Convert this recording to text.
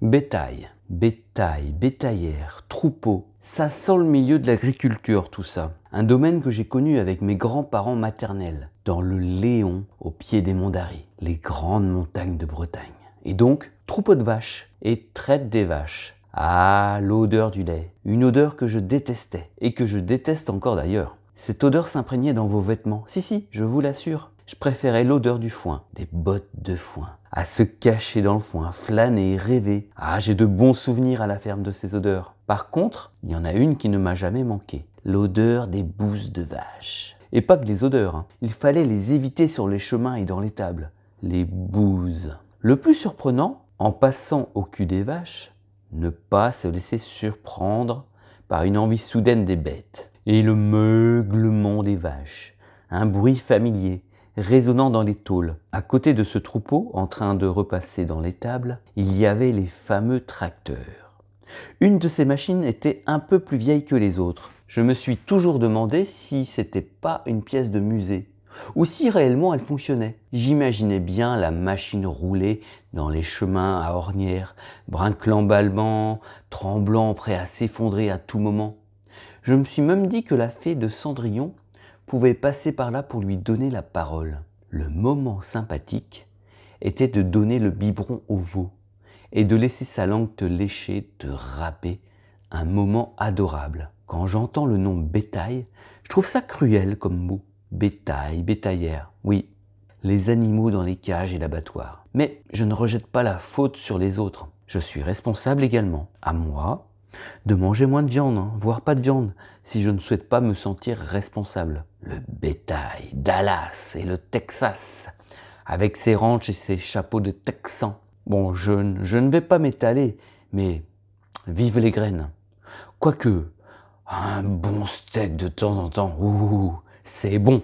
Bétail, bétail, bétaillère, troupeau, ça sent le milieu de l'agriculture tout ça. Un domaine que j'ai connu avec mes grands-parents maternels, dans le Léon, au pied des monts d'Arry, les grandes montagnes de Bretagne. Et donc, troupeau de vaches et traite des vaches. Ah, l'odeur du lait, une odeur que je détestais et que je déteste encore d'ailleurs. Cette odeur s'imprégnait dans vos vêtements. Si, si, je vous l'assure. Je préférais l'odeur du foin, des bottes de foin, à se cacher dans le foin, flâner, rêver. Ah, j'ai de bons souvenirs à la ferme de ces odeurs. Par contre, il y en a une qui ne m'a jamais manqué, l'odeur des bouses de vache. Et pas que les odeurs, hein. il fallait les éviter sur les chemins et dans les tables. Les bouses. Le plus surprenant, en passant au cul des vaches, ne pas se laisser surprendre par une envie soudaine des bêtes. Et le meuglement des vaches, un bruit familier, résonnant dans les tôles. À côté de ce troupeau, en train de repasser dans les tables, il y avait les fameux tracteurs. Une de ces machines était un peu plus vieille que les autres. Je me suis toujours demandé si c'était pas une pièce de musée ou si réellement elle fonctionnait. J'imaginais bien la machine rouler dans les chemins à ornières, brinclant tremblant, prêt à s'effondrer à tout moment. Je me suis même dit que la fée de Cendrillon pouvait passer par là pour lui donner la parole. Le moment sympathique était de donner le biberon au veau et de laisser sa langue te lécher, te râper, un moment adorable. Quand j'entends le nom bétail, je trouve ça cruel comme mot. Bétail, bétaillère, oui, les animaux dans les cages et l'abattoir. Mais je ne rejette pas la faute sur les autres. Je suis responsable également. À moi de manger moins de viande, hein, voire pas de viande, si je ne souhaite pas me sentir responsable. Le bétail, Dallas et le Texas, avec ses ranchs et ses chapeaux de texan. Bon, je, ne vais pas m'étaler, mais vive les graines. Quoique, un bon steak de temps en temps, ouh, c'est bon.